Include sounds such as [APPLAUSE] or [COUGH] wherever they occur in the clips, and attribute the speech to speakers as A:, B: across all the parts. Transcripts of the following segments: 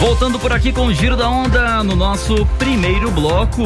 A: Voltando por aqui com o Giro da Onda no nosso primeiro bloco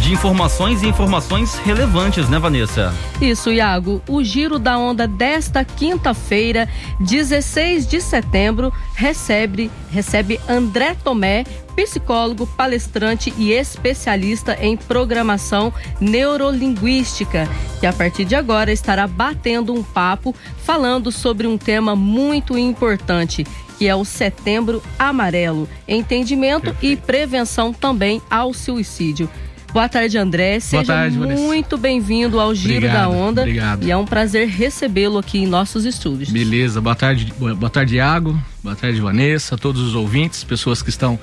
A: de informações e informações relevantes, né, Vanessa?
B: Isso, Iago. O Giro da Onda desta quinta-feira, 16 de setembro, recebe, recebe André Tomé, psicólogo, palestrante e especialista em programação neurolinguística, que a partir de agora estará batendo um papo falando sobre um tema muito importante que é o Setembro Amarelo, entendimento Perfeito. e prevenção também ao suicídio. Boa tarde, André. Seja tarde, muito bem-vindo ao Giro obrigado, da Onda. Obrigado. E é um prazer recebê-lo aqui em nossos estúdios.
C: Beleza. Boa tarde, boa tarde, Iago. Boa tarde, Vanessa, todos os ouvintes, pessoas que estão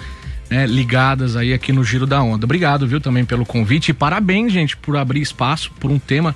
C: né, ligadas aí aqui no Giro da Onda. Obrigado, viu, também pelo convite e parabéns, gente, por abrir espaço por um tema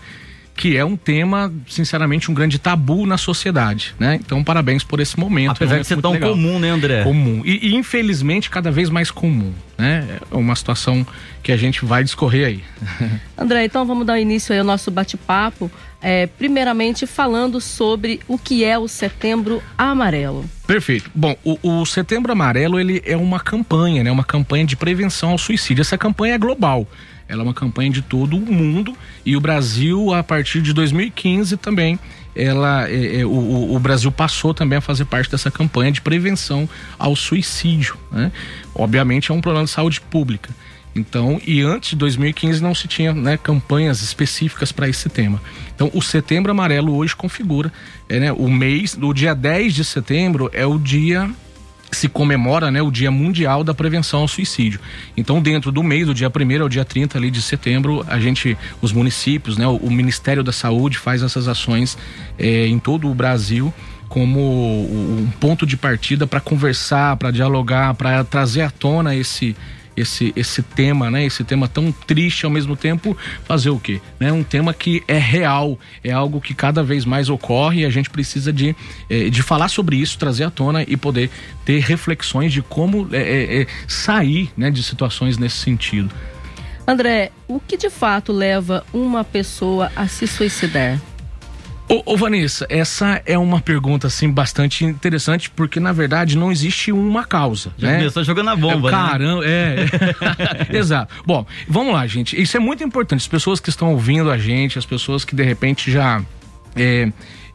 C: que é um tema, sinceramente, um grande tabu na sociedade, né? Então, parabéns por esse momento.
A: Apesar
C: é
A: de ser tão legal. comum, né, André?
C: Comum. E, e, infelizmente, cada vez mais comum, né? É uma situação que a gente vai discorrer aí. [LAUGHS]
B: André, então vamos dar início aí ao nosso bate-papo. É, primeiramente, falando sobre o que é o Setembro Amarelo.
C: Perfeito. Bom, o, o, Setembro Amarelo ele é uma campanha, né? Uma campanha de prevenção ao suicídio. Essa campanha é global. Ela é uma campanha de todo o mundo e o Brasil, a partir de 2015 também, ela, é, é, o, o, Brasil passou também a fazer parte dessa campanha de prevenção ao suicídio. Né? Obviamente é um problema de saúde pública. Então, e antes de 2015 não se tinha né, campanhas específicas para esse tema. Então, o Setembro Amarelo hoje configura é, né, o mês, o dia 10 de setembro é o dia se comemora né, o Dia Mundial da Prevenção ao Suicídio. Então, dentro do mês, do dia 1 ao dia 30 ali de setembro, a gente, os municípios, né, o, o Ministério da Saúde faz essas ações é, em todo o Brasil como um ponto de partida para conversar, para dialogar, para trazer à tona esse esse, esse tema, né? Esse tema tão triste ao mesmo tempo, fazer o quê? Né? Um tema que é real, é algo que cada vez mais ocorre e a gente precisa de, eh, de falar sobre isso, trazer à tona e poder ter reflexões de como é, é, sair né, de situações nesse sentido.
B: André, o que de fato leva uma pessoa a se suicidar?
C: Ô, ô, Vanessa, essa é uma pergunta assim bastante interessante porque na verdade não existe uma causa. Já
A: né? começou jogando a bomba.
C: É, caramba,
A: né?
C: é. [LAUGHS] Exato. Bom, vamos lá, gente. Isso é muito importante. As pessoas que estão ouvindo a gente, as pessoas que de repente já é, é,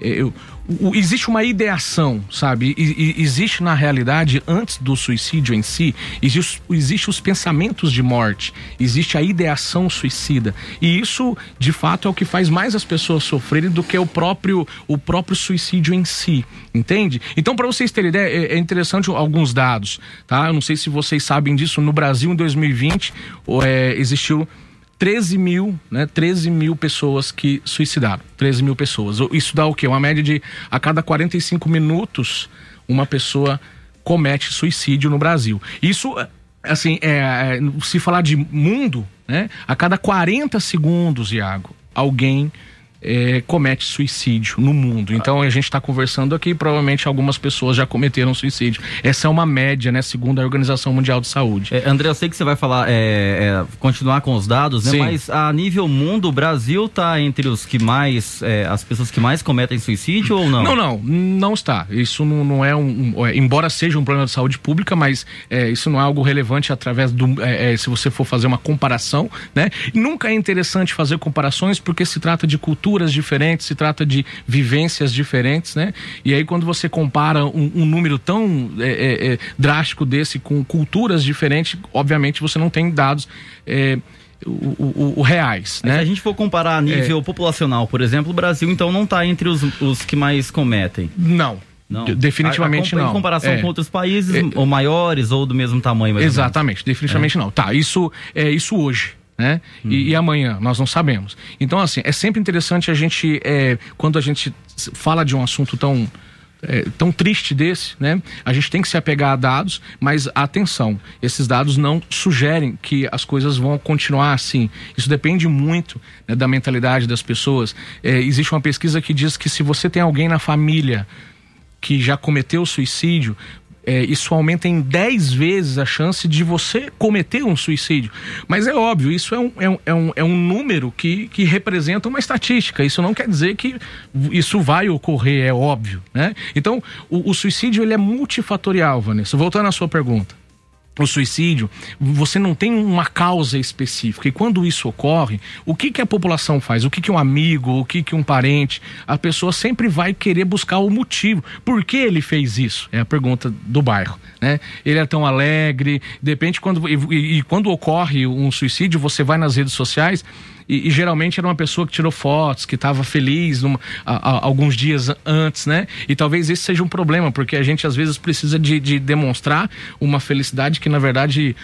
C: eu, o, existe uma ideação, sabe? E, e, existe na realidade, antes do suicídio em si, existe, existe os pensamentos de morte, existe a ideação suicida. E isso, de fato, é o que faz mais as pessoas sofrerem do que o próprio, o próprio suicídio em si, entende? Então, para vocês terem ideia, é, é, interessante alguns dados, tá? Eu não sei se vocês sabem disso, no Brasil, em 2020, é, existiu 13 mil, né? 13 mil pessoas que suicidaram. 13 mil pessoas. Isso dá o quê? Uma média de a cada 45 minutos uma pessoa comete suicídio no Brasil. Isso, assim, é, é, se falar de mundo, né? A cada 40 segundos, Iago, alguém é, comete suicídio no mundo. Então a gente está conversando aqui, provavelmente algumas pessoas já cometeram suicídio. Essa é uma média, né, segundo a Organização Mundial de Saúde.
A: É, André, eu sei que você vai falar, é, é, continuar com os dados, né? Sim. Mas a nível mundo, o Brasil está entre os que mais, é, as pessoas que mais cometem suicídio ou não?
C: Não, não, não está. Isso não, não é um, um é, embora seja um problema de saúde pública, mas é, isso não é algo relevante através do, se você for fazer uma comparação, né? E nunca é interessante fazer comparações porque se trata de cultura culturas diferentes, se trata de vivências diferentes, né? E aí quando você compara um, um número tão é, é, é, drástico desse com culturas diferentes, obviamente você não tem dados é, o, o, o, reais, né?
A: Se a gente for comparar a nível é. populacional, por exemplo, o Brasil então não está entre os, os que mais cometem.
C: Não. Não. Definitivamente a, a,
A: não. Em comparação é. com outros países, é. ou maiores, ou do mesmo tamanho.
C: Exatamente, definitivamente é. não. Tá, isso é isso hoje né? Hum. E, e, amanhã, nós não sabemos. Então, assim, é sempre interessante a gente, é, quando a gente fala de um assunto tão, é, tão triste desse, né? A gente tem que se apegar a dados, mas atenção, esses dados não sugerem que as coisas vão continuar assim. Isso depende muito né, da mentalidade das pessoas. É, existe uma pesquisa que diz que se você tem alguém na família que já cometeu suicídio, é, isso aumenta em 10 vezes a chance de você cometer um suicídio. Mas é óbvio, isso é um, é um, é um, é um número que, que representa uma estatística. Isso não quer dizer que isso vai ocorrer, é óbvio. Né? Então, o, o suicídio ele é multifatorial, Vanessa. Voltando à sua pergunta. O suicídio, você não tem uma causa específica. E quando isso ocorre, o que, que a população faz? O que, que um amigo, o que, que um parente, a pessoa sempre vai querer buscar o motivo. Por que ele fez isso? É a pergunta do bairro. Né? Ele é tão alegre, de repente, quando, e, e quando ocorre um suicídio, você vai nas redes sociais e, e, geralmente era uma pessoa que tirou fotos, que estava feliz numa, a, a, alguns dias antes, né? E talvez esse seja um problema, porque a gente às vezes precisa de, de demonstrar uma felicidade que na verdade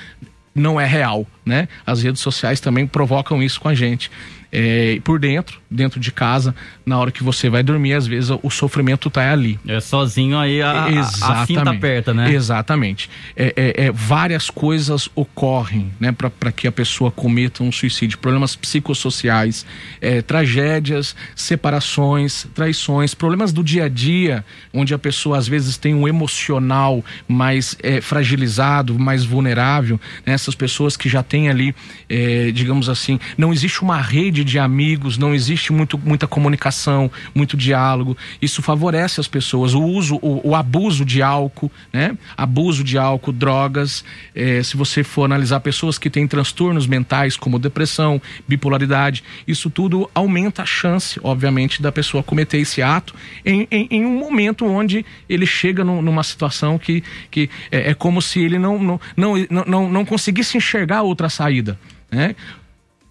C: não é real, né? As redes sociais também provocam isso com a gente é, por dentro, dentro de casa, na hora que você vai dormir, às vezes o sofrimento tá ali.
A: É sozinho aí a, a, cinta aperta, né?
C: Exatamente. É, é, é várias coisas ocorrem, né, para que a pessoa cometa um suicídio. Problemas psicossociais, é, tragédias, separações, traições, problemas do dia a dia, onde a pessoa às vezes tem um emocional mais é, fragilizado, mais vulnerável. Né? Essas pessoas que já têm ali, é, digamos assim, não existe uma rede rede de amigos, não existe muito, muita comunicação, muito diálogo. Isso favorece as pessoas. O uso, o, o abuso de álcool, né? Abuso de álcool, drogas. É, se você for analisar pessoas que têm transtornos mentais, como depressão, bipolaridade, isso tudo aumenta a chance, obviamente, da pessoa cometer esse ato em, em, em um momento onde ele chega no, numa situação que, que é, é como se ele não, não, não, não, não conseguisse enxergar outra saída. Né?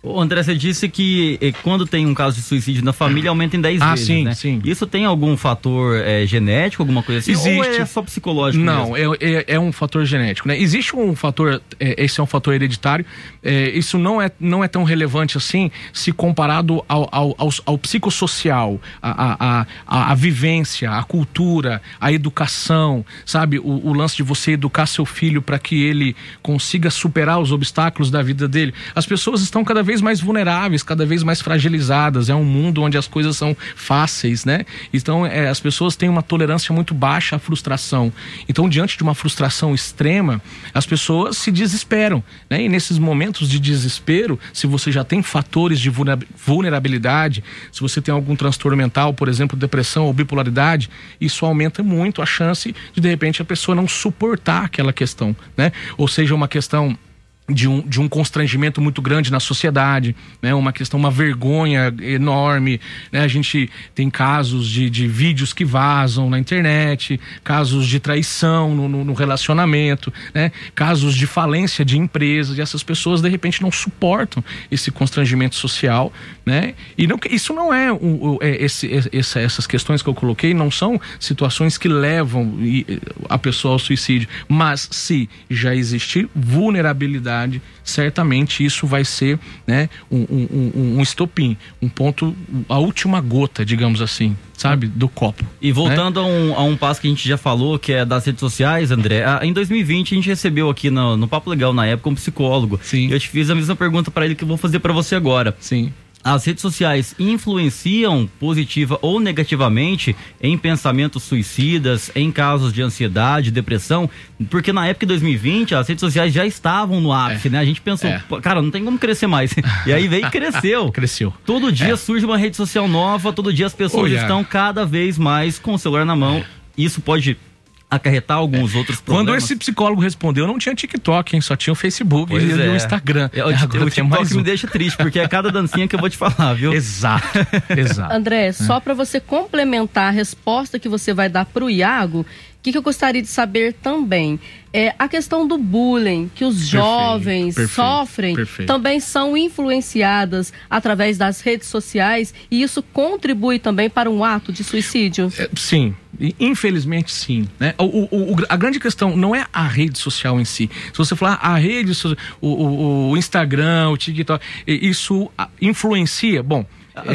A: O André, você disse que eh, quando tem um caso de suicídio na família aumenta em 10 ah, vezes, sim, né? sim. Isso tem algum fator é, genético, alguma coisa assim?
C: Existe. Ou
A: é só psicológico
C: Não, é, é, é, um fator genético, né? Existe um fator, é, esse é um fator hereditário, é, isso não é, não é tão relevante assim se comparado ao, ao, ao, ao psicossocial, a, a, a, a, vivência, a cultura, a educação, sabe? O, o lance de você educar seu filho para que ele consiga superar os obstáculos da vida dele. As pessoas estão cada vez vez mais vulneráveis, cada vez mais fragilizadas. É um mundo onde as coisas são fáceis, né? Então, é, as pessoas têm uma tolerância muito baixa à frustração. Então, diante de uma frustração extrema, as pessoas se desesperam, né? E nesses momentos de desespero, se você já tem fatores de vulnerabilidade, se você tem algum transtorno mental, por exemplo, depressão ou bipolaridade, isso aumenta muito a chance de, de repente, a pessoa não suportar aquela questão, né? Ou seja, uma questão de um, de um constrangimento muito grande na sociedade, né? uma questão, uma vergonha enorme. Né? A gente tem casos de, de vídeos que vazam na internet, casos de traição no, no, no relacionamento, né? casos de falência de empresas, e essas pessoas de repente não suportam esse constrangimento social. Né? E não, isso não é, um, é esse, esse, essas questões que eu coloquei não são situações que levam a pessoa ao suicídio, mas se já existir vulnerabilidade certamente isso vai ser né, um, um, um estopim, um ponto, a última gota, digamos assim, sabe, do copo.
A: E voltando né? a, um, a um passo que a gente já falou, que é das redes sociais, André, em 2020 a gente recebeu aqui no, no Papo Legal, na época, um psicólogo.
C: Sim.
A: Eu te fiz a mesma pergunta para ele que eu vou fazer para você agora.
C: Sim
A: as redes sociais influenciam positiva ou negativamente em pensamentos suicidas, em casos de ansiedade, depressão? Porque na época de 2020 as redes sociais já estavam no ápice, é. né? A gente pensou, é. cara, não tem como crescer mais. [LAUGHS] E aí veio e cresceu. [LAUGHS]
C: Cresceu.
A: Todo dia é. surge uma rede social nova, todo dia as pessoas estão cada vez mais com o celular na mão. É. Isso pode acarretar alguns é. outros
C: problemas. Quando esse psicólogo respondeu, não tinha TikTok, hein? Só tinha o Facebook pois e é. o Instagram.
A: É, o, Agora o TikTok mais um. me deixa triste, porque é cada dancinha que eu vou te falar, viu?
C: Exato, [LAUGHS] exato.
B: André, é. só para você complementar a resposta que você vai dar pro Iago, o que, que, eu gostaria de saber também? É a questão do bullying que os perfeito, jovens perfeito, sofrem perfeito. também são influenciadas através das redes sociais e isso contribui também para um ato de suicídio?
C: É, sim, infelizmente sim. Né? O, o, o, a grande questão não é a rede social em si. Se você falar a rede, o, o Instagram, o TikTok, isso influencia. Bom,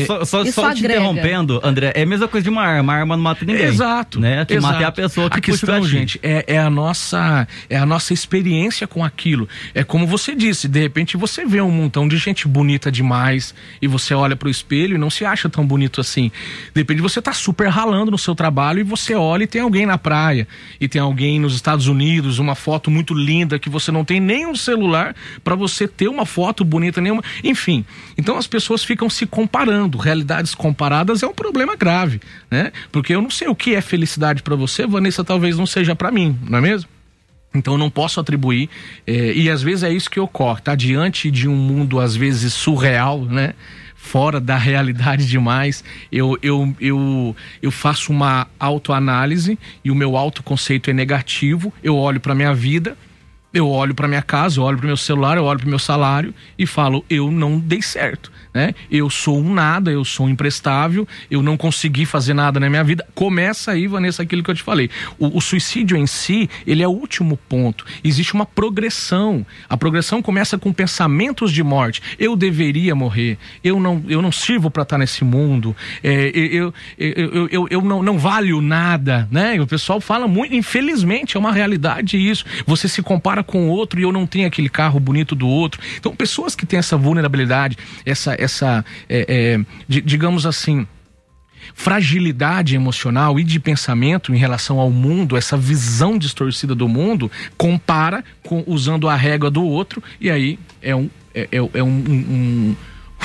A: só, só, só te interrompendo, André, é a mesma coisa de uma arma. A arma não mata ninguém.
C: Exato.
A: Né? Que mata é a pessoa que
C: a questão, gente, é, é, a nossa, é a nossa experiência com aquilo. É como você disse, de repente você vê um montão de gente bonita demais e você olha pro espelho e não se acha tão bonito assim. De repente você tá super ralando no seu trabalho e você olha e tem alguém na praia e tem alguém nos Estados Unidos, uma foto muito linda que você não tem nem um celular para você ter uma foto bonita nenhuma. Enfim, então as pessoas ficam se comparando comparando, realidades comparadas é um problema grave, né? Porque eu não sei o que é felicidade para você, Vanessa talvez não seja para mim, não é mesmo? Então eu não posso atribuir, eh, e às vezes é isso que ocorre, tá? Diante de um mundo às vezes surreal, né? Fora da [LAUGHS] realidade demais, eu, eu, eu, eu faço uma autoanálise e o meu autoconceito é negativo, eu olho para minha vida, eu olho para minha casa, eu olho para meu celular, eu olho para meu salário e falo, eu não dei certo né? Eu sou um nada, eu sou um imprestável, eu não consegui fazer nada na minha vida. Começa aí, Vanessa, aquilo que eu te falei. O, o suicídio em si, ele é o último ponto. Existe uma progressão. A progressão começa com pensamentos de morte. Eu deveria morrer. Eu não, eu não sirvo para estar nesse mundo. É, eu, eu, eu, eu, eu não, não valho nada, né? O pessoal fala muito, infelizmente, é uma realidade isso. Você se compara com o outro e eu não tenho aquele carro bonito do outro. Então, pessoas que têm essa vulnerabilidade, essa essa é, é, digamos assim, fragilidade emocional e de pensamento em relação ao mundo, essa visão distorcida do mundo, compara com usando a régua do outro, e aí é um, é, é, é um, um,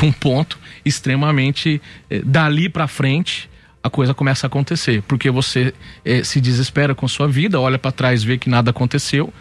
C: um, ponto extremamente. É, dali para frente, a coisa começa a acontecer, porque você é, se desespera com sua vida, olha para trás, vê que nada aconteceu,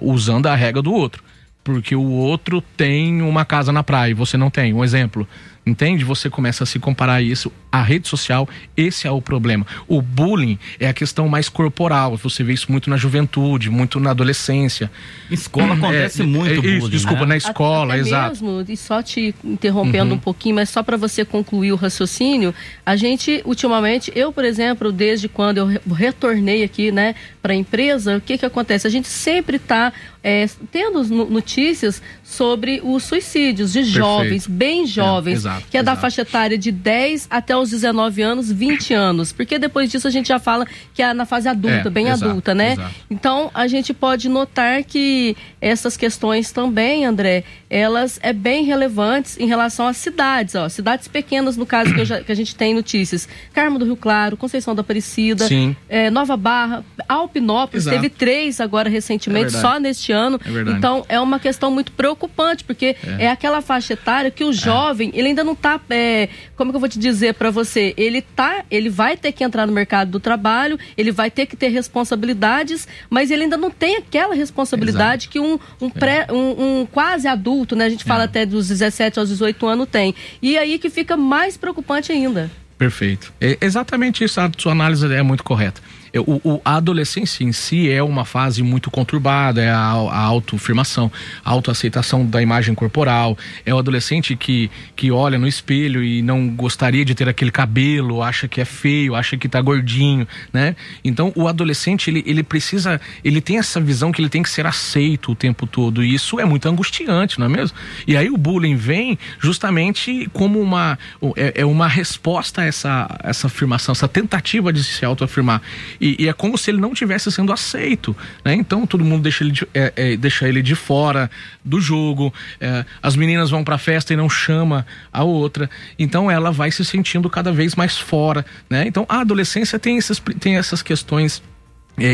C: usando a régua do outro porque o outro tem uma casa na praia e você não tem. Um exemplo. Entende? Você começa a se comparar isso à rede social, esse é o problema. O bullying é a questão mais corporal. Você vê isso muito na juventude, muito na adolescência.
A: Escola acontece é, muito
C: é, isso, Desculpa, né? na escola,
B: Até
C: exato.
B: Mesmo, e só te interrompendo uhum. um pouquinho, mas só para você concluir o raciocínio, a gente ultimamente, eu por exemplo, desde quando eu retornei aqui, né, para a empresa, o que que acontece? A gente sempre está é, tendo notícias sobre os suicídios de Perfeito. jovens, bem é, jovens. É, exato, que é da faixa etária de 10 até os 19 anos, 20 anos. Porque depois disso a gente já fala que é na fase adulta, é, bem exato, adulta, né? Exato. Então a gente pode notar que essas questões também, André, elas é bem relevantes em relação às cidades, ó. Cidades pequenas, no caso que, já, que a gente tem notícias. Carmo do Rio Claro, Conceição da Aparecida, é, Nova Barra, Alpinópolis, exato. teve três agora recentemente, é só neste ano. É então é uma questão muito preocupante, porque é, é aquela faixa etária que o é. jovem, ele ainda não está, é, como que eu vou te dizer para você, ele tá, ele vai ter que entrar no mercado do trabalho, ele vai ter que ter responsabilidades, mas ele ainda não tem aquela responsabilidade Exato. que um, um, pré, um, um, quase adulto, né? A gente fala é. até dos 17 aos 18 anos tem. E aí que fica mais preocupante ainda.
C: Perfeito. É exatamente isso, a sua análise é muito correta. É, o, o, a adolescência em si é uma fase muito conturbada, é a, a autoafirmação, a autoaceitação da imagem corporal. É o adolescente que, que olha no espelho e não gostaria de ter aquele cabelo, acha que é feio, acha que tá gordinho, né? Então o adolescente, ele, ele precisa, ele tem essa visão que ele tem que ser aceito o tempo todo e isso é muito angustiante, não é mesmo? E aí o bullying vem justamente como uma, é, é uma resposta a essa, essa afirmação, essa tentativa de se autoafirmar. E, e, é como se ele não tivesse sendo aceito, né? Então todo mundo deixa ele de, é, é, deixa ele de fora do jogo, é, as meninas vão pra festa e não chama a outra, então ela vai se sentindo cada vez mais fora, né? Então a adolescência tem, esses, tem essas questões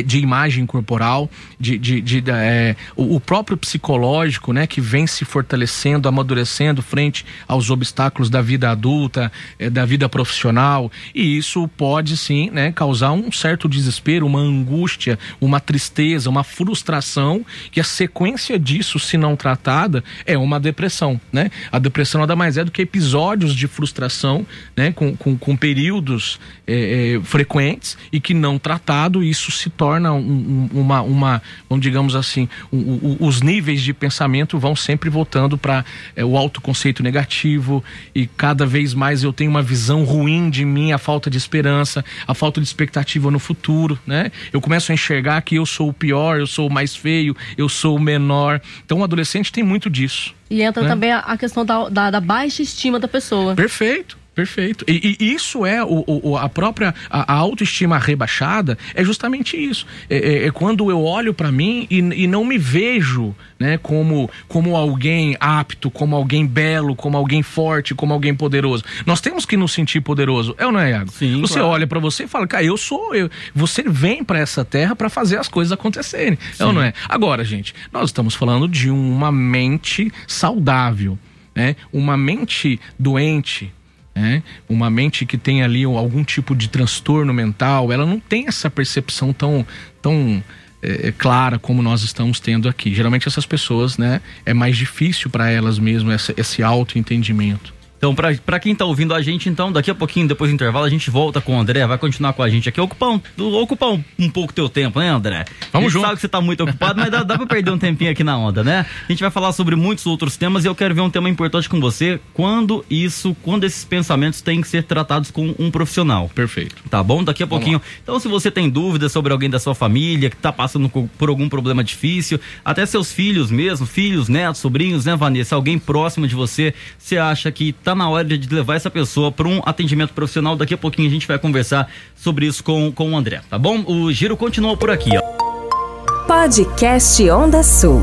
C: de imagem corporal, de, de, de é, o, o, próprio psicológico, né, que vem se fortalecendo, amadurecendo frente aos obstáculos da vida adulta, é, da vida profissional, e isso pode sim, né, causar um certo desespero, uma angústia, uma tristeza, uma frustração, que a sequência disso, se não tratada, é uma depressão, né? A depressão nada mais é do que episódios de frustração, né, com, com, com períodos é, é, frequentes e que não tratado isso se torna um, um, uma, uma, vamos digamos assim, um, os níveis de pensamento vão sempre voltando para é, o autoconceito negativo e cada vez mais eu tenho uma visão ruim de mim, a falta de esperança, a falta de expectativa no futuro, né? Eu começo a enxergar que eu sou o pior, eu sou o mais feio, eu sou o menor. Então o adolescente tem muito disso.
B: E entra né? também a, questão da, da, da baixa estima da pessoa.
C: Perfeito. Perfeito. E, e, isso é o, o, a própria a, a, autoestima rebaixada, é justamente isso. É, é, é quando eu olho para mim e, e, não me vejo né, como, como alguém apto, como alguém belo, como alguém forte, como alguém poderoso. Nós temos que nos sentir poderoso, é ou não é, Iago? Sim, você claro. olha para você e fala, cara, eu sou eu. Você vem para essa terra para fazer as coisas acontecerem, Sim. é ou não é? Agora, gente, nós estamos falando de uma mente saudável. Né? Uma mente doente, né? Uma mente que tem ali algum tipo de transtorno mental, ela não tem essa percepção tão, tão é, é, clara como nós estamos tendo aqui. Geralmente essas pessoas, né, é mais difícil para elas mesmo esse, esse autoentendimento.
A: Então, para quem tá ouvindo a gente, então, daqui a pouquinho, depois do intervalo, a gente volta com o André, vai continuar com a gente aqui, ocupar um, ocupar um, um pouco teu tempo, né, André?
C: Vamos junto.
A: sabe que você tá muito ocupado, mas dá, dá pra perder um tempinho aqui na onda, né? A gente vai falar sobre muitos outros temas e eu quero ver um tema importante com você, quando isso, quando esses pensamentos têm que ser tratados com um profissional.
C: Perfeito.
A: Tá bom? Daqui a pouquinho. Então, se você tem dúvidas sobre alguém da sua família que tá passando por algum problema difícil, até seus filhos mesmo, filhos, netos, sobrinhos, né, Vanessa? Alguém próximo de você, você acha que tá na hora de levar essa pessoa para um atendimento profissional. Daqui a pouquinho a gente vai conversar sobre isso com, com o André, tá bom? O giro continua por aqui, ó.
D: Podcast Onda Sul.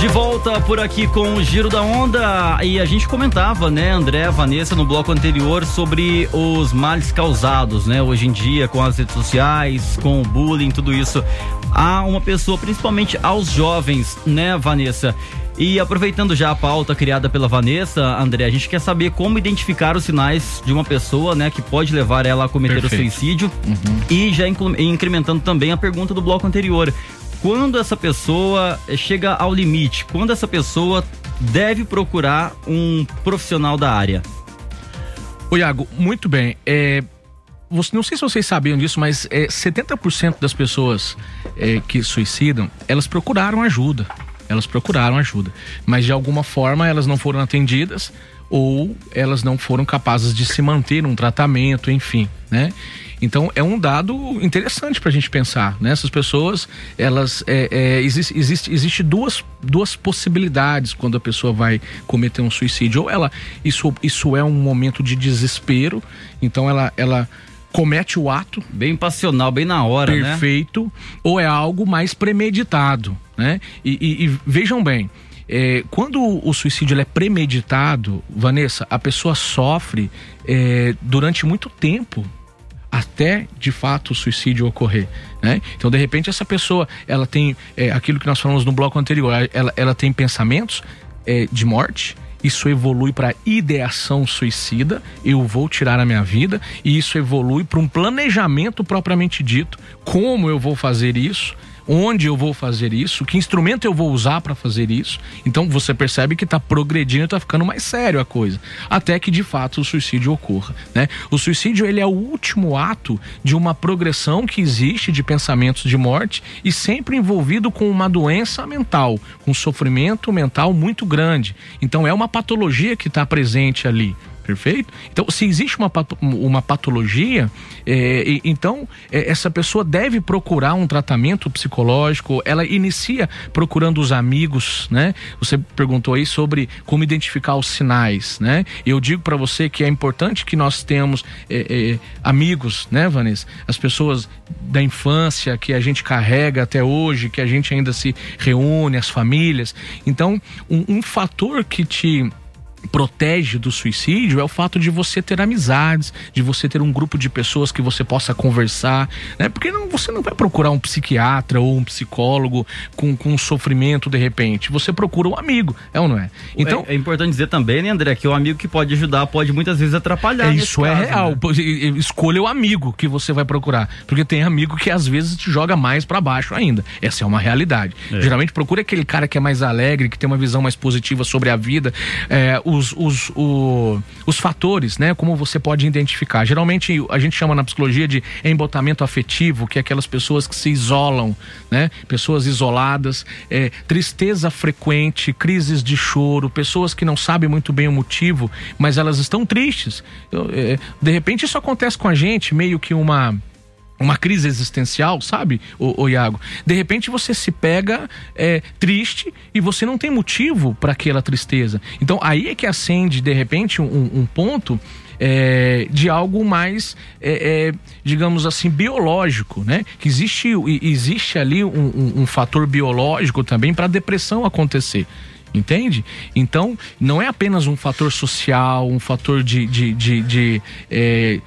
A: De volta por aqui com o Giro da Onda e a gente comentava, né, André, Vanessa, no bloco anterior sobre os males causados, né, hoje em dia com as redes sociais, com o bullying, tudo isso. Há uma pessoa, principalmente aos jovens, né, Vanessa, e aproveitando já a pauta criada pela Vanessa, André, a gente quer saber como identificar os sinais de uma pessoa, né, que pode levar ela a cometer Perfeito. o suicídio. Uhum. E já incrementando também a pergunta do bloco anterior. Quando essa pessoa chega ao limite? Quando essa pessoa deve procurar um profissional da área?
C: O Iago, muito bem. É, você, não sei se vocês sabiam disso, mas é, 70% das pessoas é, que suicidam, elas procuraram ajuda elas procuraram ajuda, mas de alguma forma elas não foram atendidas ou elas não foram capazes de se manter num tratamento, enfim, né? Então é um dado interessante para a gente pensar. Né? Essas pessoas, elas é, é, existe, existe, existe duas, duas possibilidades quando a pessoa vai cometer um suicídio. Ou ela isso, isso é um momento de desespero, então ela, ela comete o ato.
A: Bem passional, bem na hora,
C: perfeito, né? Perfeito. Ou é algo mais premeditado né? E, e, e vejam bem, é, quando o suicídio é premeditado, Vanessa, a pessoa sofre é, durante muito tempo até de fato o suicídio ocorrer, né? Então de repente essa pessoa ela tem é, aquilo que nós falamos no bloco anterior, ela, ela tem pensamentos é, de morte, isso evolui para ideação suicida, eu vou tirar a minha vida, e isso evolui para um planejamento propriamente dito, como eu vou fazer isso, onde eu vou fazer isso, que instrumento eu vou usar para fazer isso. Então você percebe que está progredindo, está ficando mais sério a coisa, até que de fato o suicídio ocorra, né? O suicídio ele é o último ato de uma progressão que existe de pensamentos de morte e sempre envolvido com uma doença mental, com um sofrimento mental muito grande. Então é uma patologia que está presente ali. Perfeito? Então, se existe uma, uma patologia, é, então é, essa pessoa deve procurar um tratamento psicológico. Ela inicia procurando os amigos, né? Você perguntou aí sobre como identificar os sinais, né? Eu digo para você que é importante que nós tenhamos é, é, amigos, né, Vanessa? As pessoas da infância que a gente carrega até hoje, que a gente ainda se reúne, as famílias. Então, um, um fator que te protege do suicídio é o fato de você ter amizades, de você ter um grupo de pessoas que você possa conversar, né? Porque não, você não vai procurar um psiquiatra ou um psicólogo com, com sofrimento de repente. Você procura um amigo, é ou não é?
A: Então é, é importante dizer também, né, André, que o amigo que pode ajudar pode muitas vezes atrapalhar.
C: É, isso é caso, é real. Né? Escolha o amigo que você vai procurar, porque tem amigo que às vezes te joga mais para baixo ainda. Essa é uma realidade. É. Geralmente procura aquele cara que é mais alegre, que tem uma visão mais positiva sobre a vida. É, os, os, o, os fatores, né? Como você pode identificar. Geralmente a gente chama na psicologia de embotamento afetivo, que é aquelas pessoas que se isolam, né? Pessoas isoladas, é, tristeza frequente, crises de choro, pessoas que não sabem muito bem o motivo, mas elas estão tristes. É, de repente isso acontece com a gente, meio que uma uma crise existencial, sabe, o, Iago? De repente você se pega é, triste e você não tem motivo para aquela tristeza. Então aí é que acende, de repente, um, um ponto é, de algo mais, é, é, digamos assim, biológico, né? Que existe, existe ali um, um, um fator biológico também para a depressão acontecer entende? Então, não é apenas um fator social, um fator de, de, de, de é,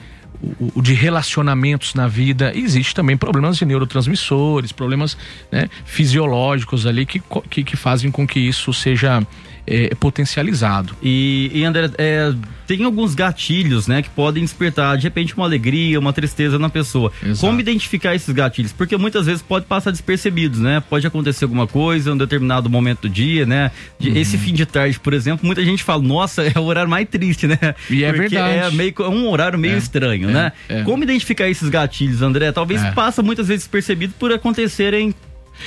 C: o, o de relacionamentos na vida. Existe também problemas de neurotransmissores, problemas né, fisiológicos ali que, que, que fazem com que isso seja é, potencializado.
A: E, e André, é, tem alguns gatilhos, né, que podem despertar de repente uma alegria, uma tristeza na pessoa. Exato. Como identificar esses gatilhos? Porque muitas vezes pode passar despercebidos, né? Pode acontecer alguma coisa em um determinado momento do dia, né? De, uhum. Esse fim de tarde, por exemplo, muita gente fala, nossa, é o horário mais triste, né?
C: E é Porque verdade.
A: É meio é um horário meio é, estranho, é, né? É. Como identificar esses gatilhos, André? Talvez é. passa muitas vezes despercebido por acontecerem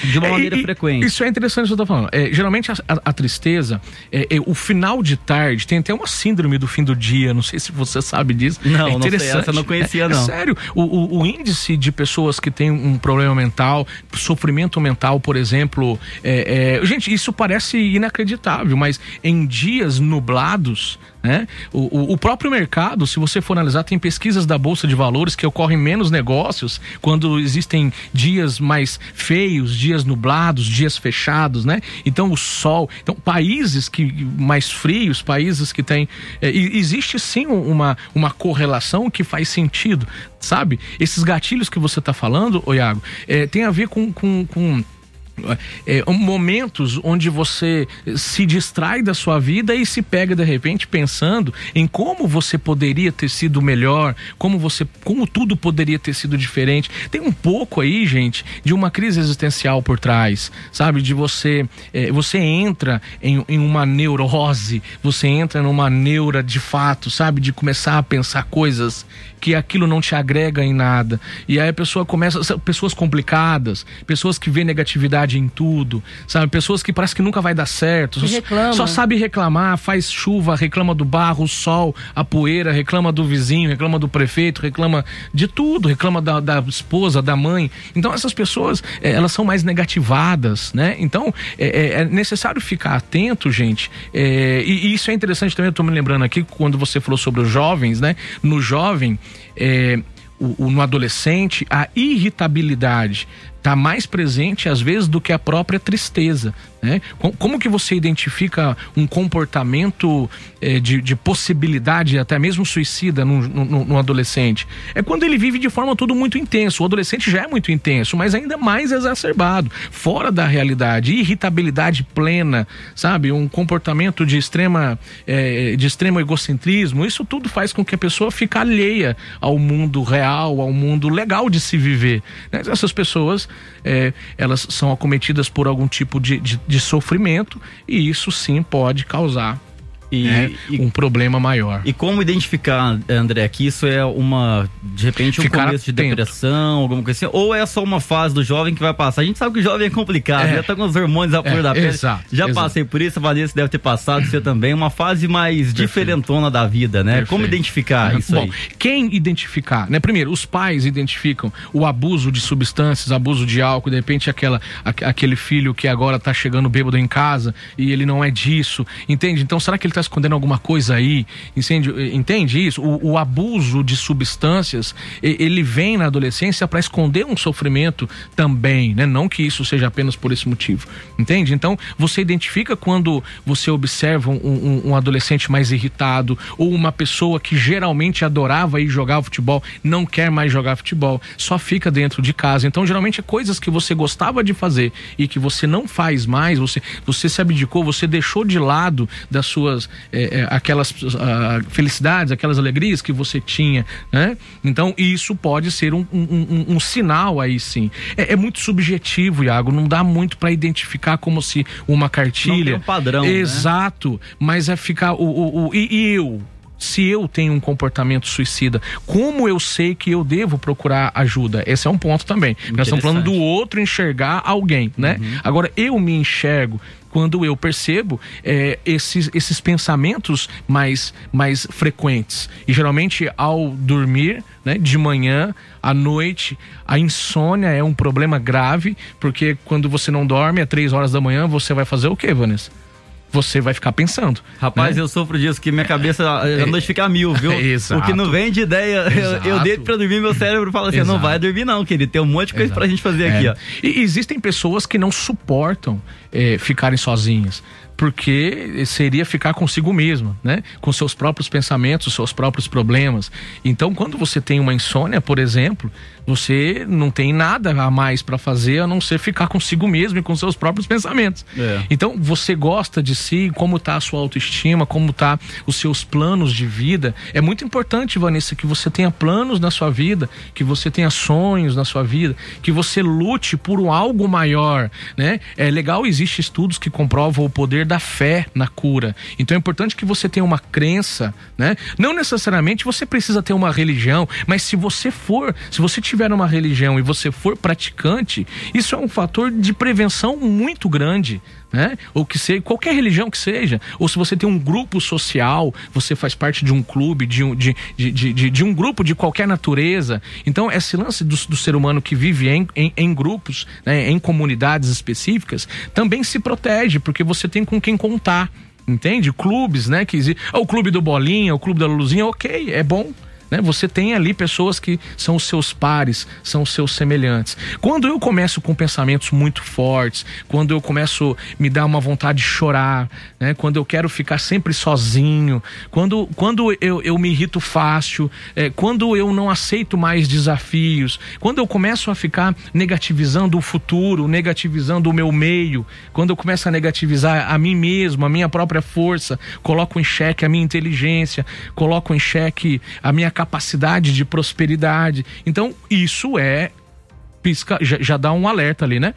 A: de uma é, maneira
C: e,
A: frequente.
C: Isso é interessante o que eu tô falando. É, geralmente a, a, a tristeza, é, é, o final de tarde, tem até uma síndrome do fim do dia, não sei se você sabe disso.
A: Não, é interessante. Não sei, essa não conhecia,
C: é,
A: não.
C: sério, o, o, o, índice de pessoas que têm um problema mental, sofrimento mental, por exemplo, gente, isso parece inacreditável, mas em dias nublados, né? O, o, próprio mercado, se você for analisar, tem pesquisas da Bolsa de Valores que ocorrem menos negócios quando existem dias mais feios, dias nublados, dias fechados, né? Então o sol. Então, países que mais frios, países que têm. É, existe sim uma, uma correlação que faz sentido, sabe? Esses gatilhos que você está falando, Iago, é, tem a ver com, com, com é, momentos onde você se distrai da sua vida e se pega de repente pensando em como você poderia ter sido melhor, como você, como tudo poderia ter sido diferente. Tem um pouco aí, gente, de uma crise existencial por trás, sabe? De você, é, você entra em, em uma neurose, você entra numa neura de fato, sabe? De começar a pensar coisas que aquilo não te agrega em nada. E aí a pessoa começa, pessoas complicadas, pessoas que vê negatividade em tudo, sabe? Pessoas que parece que nunca vai dar certo, só, só, sabe reclamar, faz chuva, reclama do barro, o sol, a poeira, reclama do vizinho, reclama do prefeito, reclama de tudo, reclama da, da esposa, da mãe. Então essas pessoas, é, elas são mais negativadas, né? Então é, é necessário ficar atento, gente. É, e, e, isso é interessante também, eu tô me lembrando aqui quando você falou sobre os jovens, né? No jovem, é, o, o, no adolescente, a irritabilidade está mais presente às vezes do que a própria tristeza. Né? Como que você identifica um comportamento é, de, de, possibilidade, até mesmo suicida, no adolescente? É quando ele vive de forma tudo muito intenso. O adolescente já é muito intenso, mas ainda mais exacerbado, fora da realidade, irritabilidade plena, sabe? Um comportamento de extrema, é, de extremo egocentrismo. Isso tudo faz com que a pessoa fique alheia ao mundo real, ao mundo legal de se viver. Né? Essas pessoas é, elas são acometidas por algum tipo de, de, de sofrimento e isso sim pode causar e, né, e, um problema maior.
A: E como identificar, André, que isso é uma, de repente, um Ficar começo atento. de depressão, alguma coisa assim, ou é só uma fase do jovem que vai passar? A gente sabe que o jovem é complicado, é. já tá com os hormônios à flor é, da pele. Exato, já exato. passei por isso, a Vanessa deve ter passado, você também, uma fase mais Perfeito. diferentona da vida, né? Perfeito. Como identificar isso Bom, aí?
C: Quem identificar, né? Primeiro, os pais identificam o abuso de substâncias, abuso de álcool, de repente aquela, aquele filho que agora tá chegando bêbado em casa e ele não é disso, entende? Então, será que ele está escondendo alguma coisa aí, entende, entende isso? O, o abuso de substâncias, ele vem na adolescência para esconder um sofrimento também, né? Não que isso seja apenas por esse motivo, entende? Então, você identifica quando você observa um, um, um adolescente mais irritado ou uma pessoa que geralmente adorava ir jogar futebol, não quer mais jogar futebol, só fica dentro de casa. Então, geralmente é coisas que você gostava de fazer e que você não faz mais, você, você se abdicou, você deixou de lado das suas é, é, aquelas uh, felicidades, aquelas alegrias que você tinha, né? Então isso pode ser um, um, um, um sinal aí sim. É, é, muito subjetivo, Iago, não dá muito para identificar como se uma cartilha. Não tem
A: um padrão. Né?
C: Exato, né? mas é ficar o, o, o e, e eu se eu tenho um comportamento suicida, como eu sei que eu devo procurar ajuda? Esse é um ponto também. Nós estamos falando do outro enxergar alguém, né? Uhum. Agora, eu me enxergo quando eu percebo é, esses, esses pensamentos mais, mais frequentes. E geralmente ao dormir, né, de manhã, à noite, a insônia é um problema grave, porque quando você não dorme às três horas da manhã, você vai fazer o quê, Vanessa? Você vai ficar pensando.
A: Rapaz, né? eu sofro disso, que minha cabeça é, a noite fica mil, viu? Exato. O que não vem de ideia, eu, eu deito pra dormir, meu cérebro fala assim, não vai dormir não, querido, tem um monte de coisa Exato. pra gente fazer é. aqui, ó.
C: E existem pessoas que não suportam é, ficarem sozinhas. Porque seria ficar consigo mesmo, né? Com seus próprios pensamentos, seus próprios problemas. Então, quando você tem uma insônia, por exemplo, você não tem nada a mais para fazer a não ser ficar consigo mesmo e com seus próprios pensamentos. É. Então, você gosta de si, como tá a sua autoestima, como tá os seus planos de vida. É muito importante, Vanessa, que você tenha planos na sua vida, que você tenha sonhos na sua vida, que você lute por algo maior, né? É legal, existe estudos que comprovam o poder da fé na cura. Então é importante que você tenha uma crença, né? Não necessariamente você precisa ter uma religião, mas se você for, se você tiver uma religião e você for praticante, isso é um fator de prevenção muito grande. Né? Ou que seja, qualquer religião que seja, ou se você tem um grupo social, você faz parte de um clube, de um, de, de, de, de um grupo de qualquer natureza. Então, esse lance do, do ser humano que vive em, em, em grupos, né, em comunidades específicas, também se protege, porque você tem com quem contar entende? Clubes, né? Que existe. Ah, o clube do Bolinha, o clube da Luzinha, ok, é bom. Né? Você tem ali pessoas que são os seus pares, são os seus semelhantes. Quando eu começo com pensamentos muito fortes, quando eu começo me dar uma vontade de chorar, né? quando eu quero ficar sempre sozinho, quando, quando eu, eu me irrito fácil, é, quando eu não aceito mais desafios, quando eu começo a ficar negativizando o futuro, negativizando o meu meio, quando eu começo a negativizar a mim mesmo, a minha própria força, coloco em xeque a minha inteligência, coloco em xeque a minha capacidade de prosperidade. Então, isso é pisca, já, já, dá um alerta ali, né?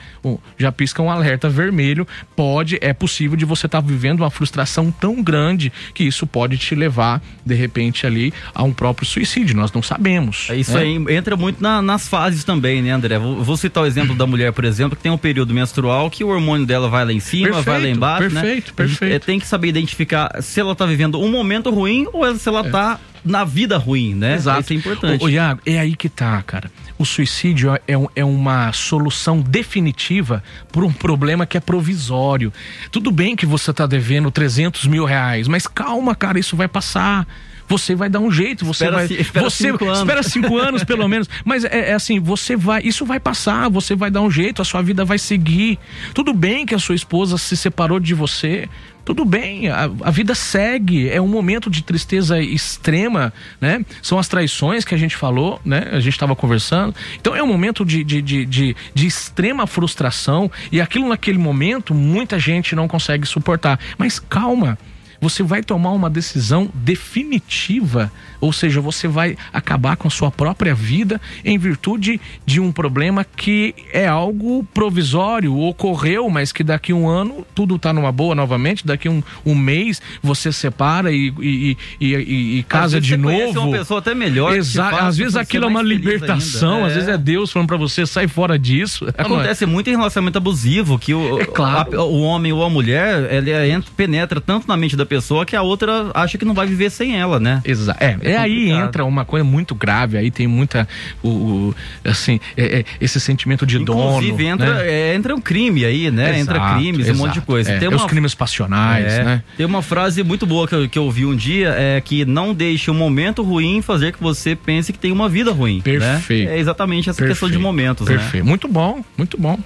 C: Já pisca um alerta vermelho. Pode, é possível de você estar tá vivendo uma frustração tão grande que isso pode te levar, de repente, ali a um próprio suicídio. Nós não sabemos.
A: É isso né? aí entra muito na, nas fases também, né, André? Vou, vou, citar o exemplo da mulher, por exemplo, que tem um período menstrual que o hormônio dela vai lá em cima, perfeito, vai lá embaixo.
C: Perfeito, né? perfeito. perfeito. É,
A: tem que saber identificar se ela está vivendo um momento ruim ou se ela está é na vida ruim, né?
C: Exato. Isso é importante. O, Iago, é aí que tá, cara. O suicídio é, é uma solução definitiva por um problema que é provisório. Tudo bem que você tá devendo 300 mil reais, mas calma, cara, isso vai passar você vai dar um jeito, você espera vai. espera você cinco espera cinco anos, pelo menos. Mas é, é, assim, você vai. Isso vai passar, você vai dar um jeito, a sua vida vai seguir. Tudo bem que a sua esposa se separou de você, tudo bem, a, a, vida segue, é um momento de tristeza extrema, né? São as traições que a gente falou, né? A gente estava conversando. Então é um momento de, de, de, de, de extrema frustração e aquilo naquele momento muita gente não consegue suportar. Mas calma, você vai tomar uma decisão definitiva, ou seja, você vai acabar com a sua própria vida em virtude de um problema que é algo provisório, ocorreu, mas que daqui um ano tudo está numa boa novamente, daqui um, um mês você separa e, e, e, e, e casa de novo.
A: uma pessoa até melhor.
C: Exato. Às vezes aquilo é uma libertação, é. às vezes é Deus falando para você, sai fora disso. [LAUGHS]
A: Acontece é? muito em relacionamento abusivo, que o, é claro. a, o homem ou a mulher, ele entra, penetra tanto na mente da pessoa que a outra acha que não vai viver sem ela, né?
C: Exato. É, é, é aí entra uma coisa muito grave, aí tem muita, o, o assim, é, é, esse sentimento de
A: Inclusive,
C: dono.
A: Inclusive entra,
C: né?
A: é, entra um crime aí, né? Exato, entra crimes, exato, um monte de coisa.
C: É,
A: tem
C: uma, os crimes passionais, é, né?
A: Tem uma frase muito boa que eu, que eu ouvi um dia, é que não deixe um momento ruim fazer que você pense que tem uma vida ruim. Né?
C: Perfeito.
A: Né? É exatamente essa Perfeito. questão de momentos,
C: né? Perfeito.
A: Né?
C: Muito bom, muito bom.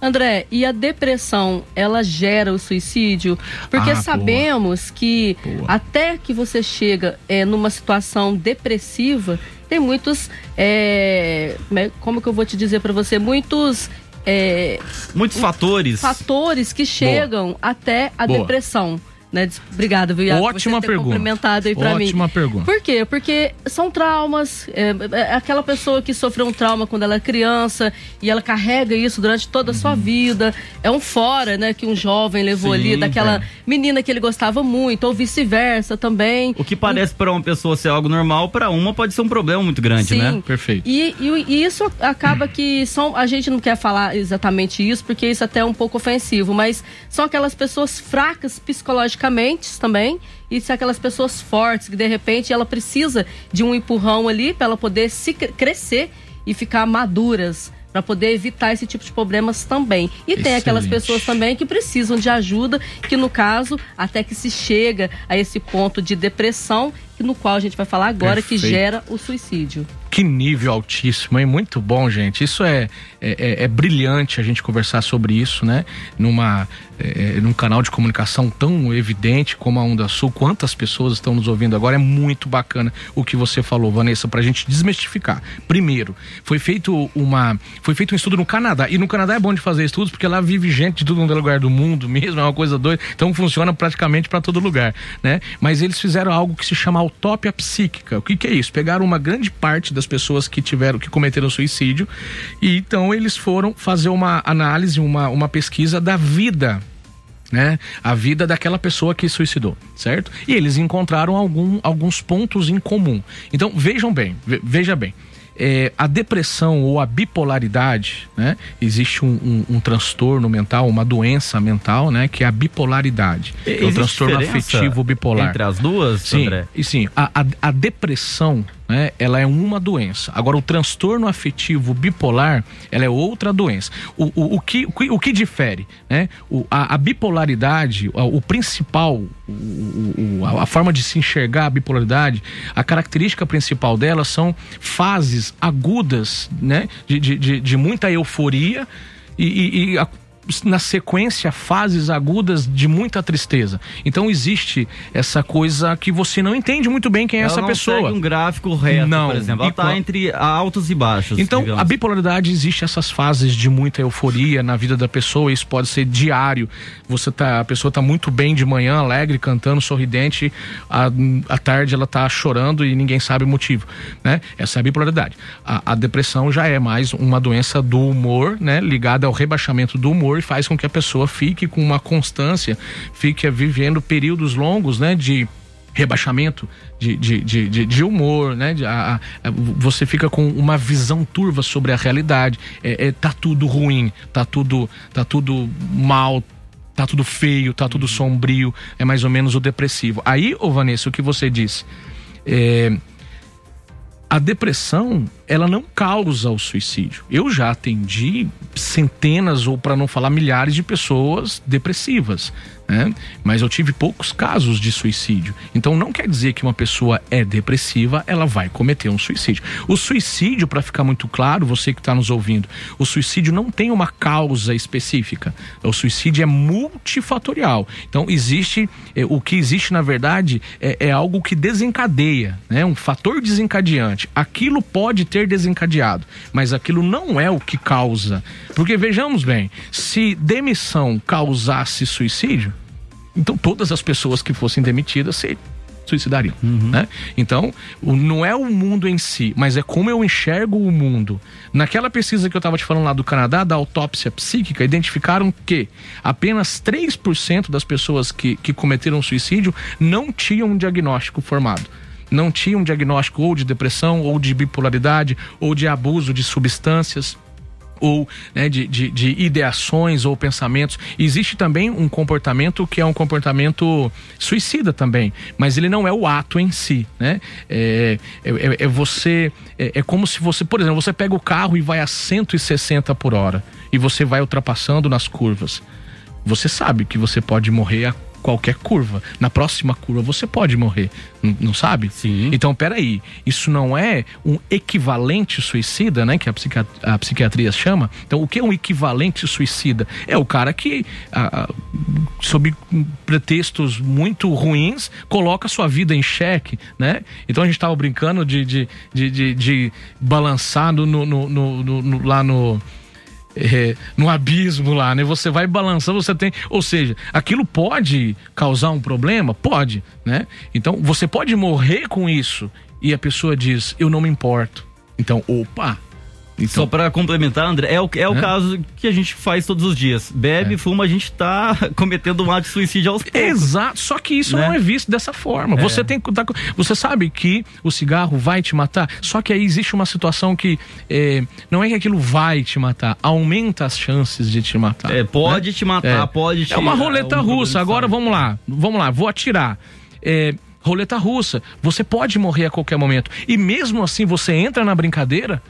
B: André, e a depressão, ela gera o suicídio? Porque ah, sabemos que boa. até que você chega é, numa situação depressiva, tem muitos, é, como que eu vou te dizer para você, muitos é,
A: muitos fatores
B: fatores que chegam Boa. até a Boa. depressão. Né? Obrigada, viu, Iago,
C: Ótima
B: por
C: pergunta.
B: complementado aí pra
C: Ótima
B: mim.
C: Ótima pergunta.
B: Por quê? Porque são traumas. É, é, aquela pessoa que sofreu um trauma quando ela é criança e ela carrega isso durante toda a sua uhum. vida. É um fora, né? Que um jovem levou Sim, ali, daquela é. menina que ele gostava muito, ou vice-versa também.
A: O que parece para uma pessoa ser algo normal, para uma pode ser um problema muito grande,
B: Sim.
A: né?
C: Perfeito.
B: E, e, e, isso acaba que são. A gente não quer falar exatamente isso, porque isso até é um pouco ofensivo, mas são aquelas pessoas fracas psicologicamente também também e se aquelas pessoas fortes que de repente ela precisa de um empurrão ali para ela poder se crescer e ficar maduras para poder evitar esse tipo de problemas também. E Excelente. tem aquelas pessoas também que precisam de ajuda, que no caso, até que se chega a esse ponto de depressão, no qual a gente vai falar agora, Perfeito. que gera o suicídio
C: Que nível altíssimo, hein? Muito bom, gente. Isso é, é, é, é brilhante a gente conversar sobre isso, né? Numa, é, num canal de comunicação tão evidente como a Onda Sul. Quantas pessoas estão nos ouvindo agora? É muito bacana o que você falou, Vanessa, pra gente desmistificar. Primeiro, foi feito uma. Foi feito um estudo no Canadá. E no Canadá é bom de fazer estudos porque lá vive gente de todo lugar do mundo mesmo, é uma coisa doida. Então funciona praticamente para todo lugar, né? Mas eles fizeram algo que se chama autópia psíquica. O que, que é isso? Pegaram uma grande parte das pessoas que tiveram, que cometeram suicídio, e então eles foram fazer uma análise, uma, uma pesquisa da vida né, a vida daquela pessoa que suicidou, certo? E eles encontraram algum, alguns pontos em comum. Então vejam bem, veja bem é, a depressão ou a bipolaridade, né? Existe um, um, um, transtorno mental, uma doença mental, né? Que é a bipolaridade.
A: É o
C: transtorno afetivo bipolar.
A: Entre as duas,
C: sim,
A: André?
C: E sim, a, a, a depressão né, ela é uma doença. Agora, o transtorno afetivo bipolar, ela é outra doença. O, o, o, que, o, que difere? Né? O, a, a bipolaridade, o, o principal, a forma de se enxergar a bipolaridade, a característica principal dela são fases agudas né, de, de, de, de muita euforia e, e, e a, na sequência fases agudas de muita tristeza. Então existe essa coisa que você não entende muito bem quem é
A: ela
C: essa
A: não
C: pessoa.
A: Segue um gráfico reto,
C: não.
A: por exemplo. Ela está entre altos e baixos.
C: Então
A: digamos.
C: a bipolaridade existe essas fases de muita euforia na vida da pessoa. Isso pode ser diário. Você tá, a pessoa está muito bem de manhã, alegre, cantando, sorridente. À, à tarde ela está chorando e ninguém sabe o motivo, né? Essa é a bipolaridade. A, a depressão já é mais uma doença do humor, né? Ligada ao rebaixamento do humor e faz com que a pessoa fique com uma constância, fique vivendo períodos longos, né, de rebaixamento de, de, de, de, humor, né? De, a, a, você fica com uma visão turva sobre a realidade. É, é, tá tudo ruim, tá tudo, tá tudo mal, tá tudo feio, tá tudo sombrio. É mais ou menos o depressivo. Aí, ô Vanessa, o que você disse? É, a depressão ela não causa o suicídio. Eu já atendi centenas ou para não falar milhares de pessoas depressivas né? Mas eu tive poucos casos de suicídio. Então não quer dizer que uma pessoa é depressiva, ela vai cometer um suicídio. O suicídio, para ficar muito claro, você que está nos ouvindo, o suicídio não tem uma causa específica. O suicídio é multifatorial. Então existe, é, o que existe na verdade é, é algo que desencadeia, né? Um fator desencadeante. Aquilo pode ter desencadeado, mas aquilo não é o que causa. Porque vejamos bem, se demissão causasse suicídio, então todas as pessoas que fossem demitidas se suicidariam, uhum. né? Então, não é o mundo em si, mas é como eu enxergo o mundo. Naquela pesquisa que eu estava te falando lá do Canadá, da autópsia psíquica, identificaram que apenas 3% das pessoas que, que cometeram suicídio não tinham um diagnóstico formado não tinham um diagnóstico ou de depressão, ou de bipolaridade, ou de abuso de substâncias ou né, de, de, de, ideações ou pensamentos. Existe também um comportamento que é um comportamento suicida também, mas ele não é o ato em si, né? É, é, é, é você, é, é, como se você, por exemplo, você pega o carro e vai a 160 por hora e você vai ultrapassando nas curvas. Você sabe que você pode morrer a qualquer curva. Na próxima curva você pode morrer, não, sabe?
A: Sim.
C: Então, peraí, isso não é um equivalente suicida, né? Que a, psiquiatria, a psiquiatria chama. Então, o que é um equivalente suicida? É o cara que, sob pretextos muito ruins, coloca sua vida em xeque, né? Então a gente estava brincando de, de, de, de, de balançar no, no, no, no lá no é, no abismo lá, né? Você vai balançando, você tem. Ou seja, aquilo pode causar um problema? Pode, né? Então você pode morrer com isso. E a pessoa diz, eu não me importo. Então, opa,
A: então, Só para complementar, André, é o, é o é? caso que a gente faz todos os dias. Bebe, é. fuma, a gente tá [LAUGHS] cometendo um ato de suicídio aos poucos.
C: Exato, só que isso né? não é visto dessa forma. É. Você tem tá, você sabe que o cigarro vai te matar, só que aí existe uma situação que é, não é que aquilo vai te matar, aumenta as chances de te matar.
A: É, pode né? te matar, é. pode te
C: É uma roleta russa. Agora vamos lá, vamos lá, vou atirar. É, roleta russa, você pode morrer a qualquer momento. E mesmo assim você entra na brincadeira,